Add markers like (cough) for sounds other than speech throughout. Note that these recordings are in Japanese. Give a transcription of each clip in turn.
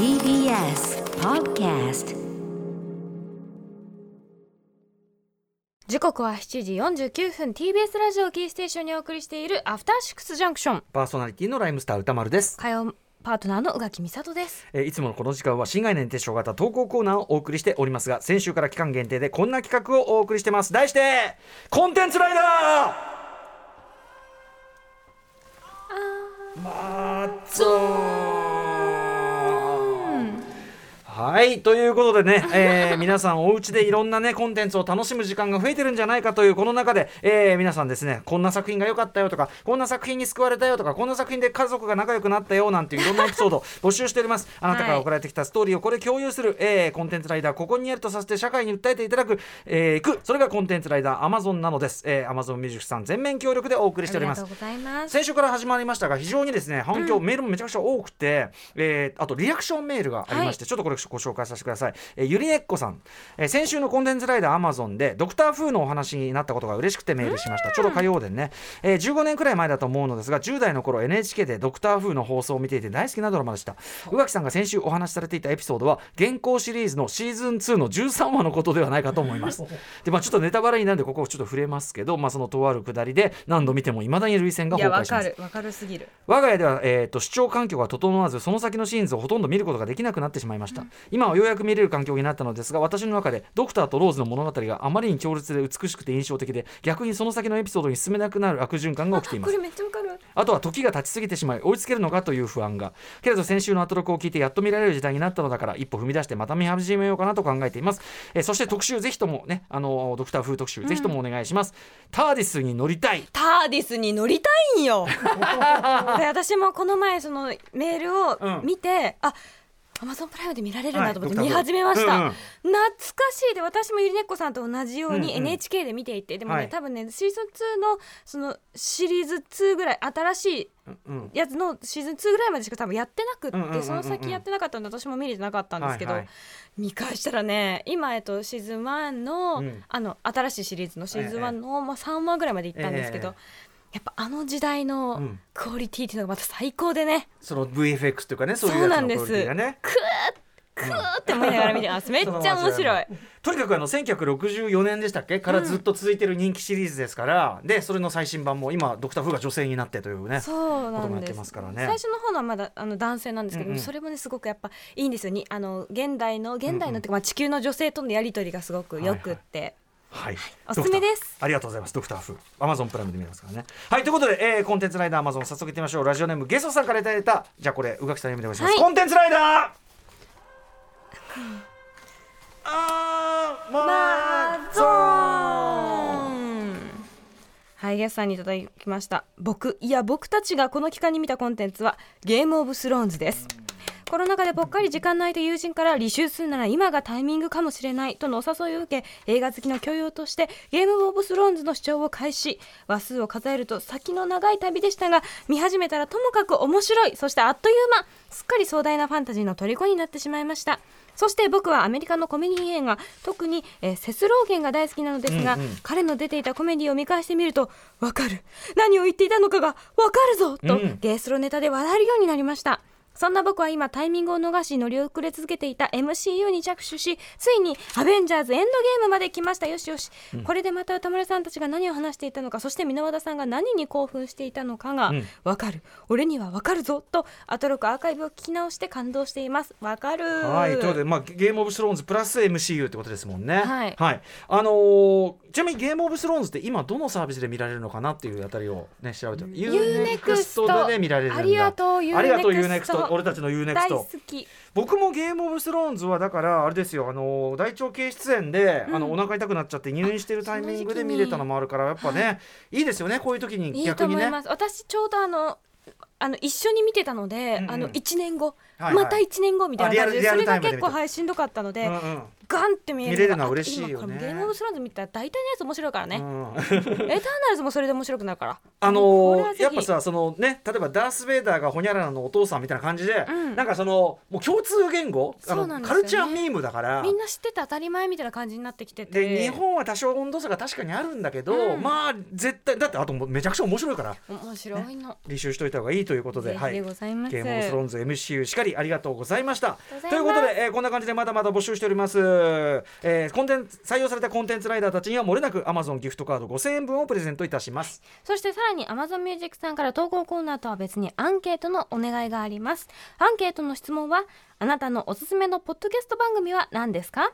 TBS Podcast 時刻は7時49分 TBS ラジオキーステーションにお送りしているアフターシックスジャンクションパーソナリティのライムスター歌丸です、火曜パートナーの宇垣美里です。えーいつものこの時間は新概念提唱型投稿コーナーをお送りしておりますが先週から期間限定でこんな企画をお送りしてます。題してコンテンツライダー!マッツォはいということでね、えー皆さんお家でいろんなねコンテンツを楽しむ時間が増えてるんじゃないかというこの中で、えー皆さんですねこんな作品が良かったよとかこんな作品に救われたよとかこんな作品で家族が仲良くなったよなんていういろんなエピソードを (laughs) 募集しております。あなたから送られてきたストーリーをこれ共有する、えーコンテンツライダーここにあるとさせて社会に訴えていただく、えーいく。それがコンテンツライダー Amazon なのです、えー、Amazon ミュージックさん全面協力でお送りしております。先週から始まりましたが非常にですね反響、メールもめちゃくちゃ多くて、えーあとリアクションメールがありまして、ちょっとこれご紹介させてください、えーゆりねっこさん、えー先週のコンテンツライダーアマゾンでドクター風のお話になったことが嬉しくてメールしました、ちょうど火曜でね、えー15年くらい前だと思うのですが10代の頃 NHK でドクター風の放送を見ていて大好きなドラマでした。宇垣さんが先週お話しされていたエピソードは現行シリーズのシーズン2の13話のことではないかと思います。(laughs) でまあちょっとネタバレになるんでここをちょっと触れますけどまあそのとあるくだりで何度見ても未だに涙腺がいやわ崩壊します。かる。わかるすぎる。我が家では、えー、と視聴環境が整わずその先のシーンズをほとんど見ることができなくなってしまいました、今はようやく見れる環境になったのですが私の中でドクターとローズの物語があまりに強烈で美しくて印象的で逆にその先のエピソードに進めなくなる悪循環が起きています。あとは時が経ちすぎてしまい追いつけるのかという不安がけれど先週のアトロクを聞いてやっと見られる時代になったのだから一歩踏み出してまた見始めようかなと考えています、えーそして特集ぜひともねあのドクター風特集、ぜひともお願いします。ターディスに乗りたい。ターディスに乗りたいんよ。(laughs) で私もこの前そのメールを見て、あアマゾンプライムで見られるんだと思ってはい見始めました、うんうん。懐かしい。で私もゆりねっこさんと同じようにうんうん。NHK で見ていて、でもね、はい。多分ねシーズン2のそのシリーズ2ぐらい新しいうんやつのシーズン2ぐらいまでしか多分やってなくって、うんうんうんうんその先やってなかったんで私も見れてなかったんですけど、はいはい。見返したらね今、えっと、シーズン1の,、うん。あの新しいシリーズのシーズン1の、まあ、3話ぐらいまで行ったんですけど、えやっぱあの時代うのん。クオリティっていうのがまた最高でね、その VFX というかねそういうそうなんです。やつのクオリティがね。クークーって思いながら見てます。めっちゃ面白い。とにかくあの1964年でしたっけ？からずっと続いてる人気シリーズですから、でそれの最新版も今ドクター・フーが女性になってというねそうなんです。ますからね。最初の方のはまだあの男性なんですけど、うんうん。それもねすごくやっぱいいんですよ。にあの現代の現代のっていうか、まあ、地球の女性とのやり取りがすごくよくって、はい、おすすめです。ありがとうございます。ドクターフー。アマゾンプライムで見れますからね。はいということで、えーコンテンツライダーアマゾン早速いってみましょう。ラジオネームゲストさんからいただいたじゃあこれ宇垣さん読みでお願いします、はい。コンテンツライダー。あーまゾーンはいゲストさんにいただきました。僕いや僕たちがこの期間に見たコンテンツはゲームオブスローンズですコロナ禍でぽっかり時間の空いた友人から履修するなら今がタイミングかもしれないとのお誘いを受け映画好きの教養としてゲームオブスローンズの視聴を開始話数を数えると先の長い旅でしたが見始めたらともかく面白い。そしてあっという間。すっかり壮大なファンタジーの虜になってしまいました。そして僕はアメリカのコメディ映画特に、えーセスローゲンが大好きなのですが、うんうん彼の出ていたコメディを見返してみるとわかる。何を言っていたのかがわかるぞと、うん。ゲースロネタで笑えるようになりましたそんな僕は今タイミングを逃し乗り遅れ続けていた MCU に着手しついにアベンジャーズエンドゲームまで来ました。よしよし、これでまた歌丸さんたちが何を話していたのかそして箕輪田さんが何に興奮していたのかがうん。わかる、俺にはわかるぞとアトロクアーカイブを聞き直して感動しています。わかる。はい、ということで、まあ、ゲームオブスローンズプラス MCU ってことですもんね。はい。あのーちなみにゲームオブスローンズって今どのサービスで見られるのかなっていうあたりをね調べて。Unext でね見られるんだ。ありがとうありがとう Unext Unext 俺たちの Unext 大好き。僕もゲームオブスローンズはだからあれですよあの大腸系出演で、あのお腹痛くなっちゃって入院してるタイミングで見れたのもあるからやっぱね、い、いですよねこういう時にいい逆にね。と思います、私ちょうどあのあの一緒に見てたので、うんうん。あの1年後、はいはい。また1年後みたいな感じでそれが結構はいしんどかったので、うんうん。ガンって見える見れるのは嬉しいよね。ゲームオブスローンズ見たら大体のやつ面白いからね、うん (laughs) エターナルズもそれで面白くなるから。あのーやっぱさそのね例えばダース・ベイダーがホニャララのお父さんみたいな感じで、うん。なんかそのもう共通言語ね。カルチャーミームだから。みんな知ってて当たり前みたいな感じになってきてて。で日本は多少温度差が確かにあるんだけど、うん。まあ絶対だってあとめちゃくちゃ面白いから。面白いの。履修しといた方がいいということで、ぜひでございゲームオブスローンズ MCU しかりありがとうございました。ということで、えーこんな感じでまだまだ募集しております、えーコンテンツ採用されたコンテンツライダーたちにはもれなく Amazon ギフトカード5000円分をプレゼントいたします。そしてさらに Amazon Music さんから投稿コーナーとは別にアンケートのお願いがあります。アンケートの質問はあなたのおすすめのポッドキャスト番組は何ですか？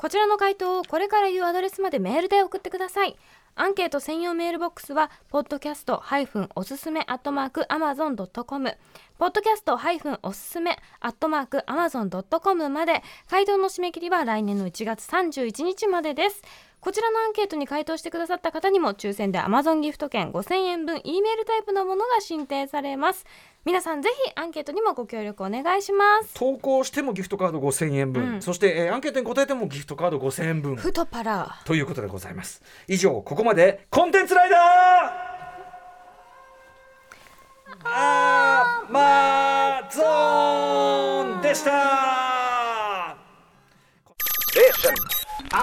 こちらの回答をこれから言うアドレスまでメールで送ってください。アンケート専用メールボックスは podcast- おすすめ amazon.com ポッドキャストおすすめ amazon.com まで。回答の締め切りは来年の1月31日までです。こちらのアンケートに回答してくださった方にも抽選で Amazon ギフト券5000円分 E メールタイプのものが申請されます。皆さんぜひアンケートにもご協力お願いします。投稿してもギフトカード5000円分、うん。そして、えーアンケートに答えてもギフトカード5000円分。ふとパラということでございます。以上ここまでコンテンツライダー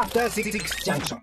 After Six Junction.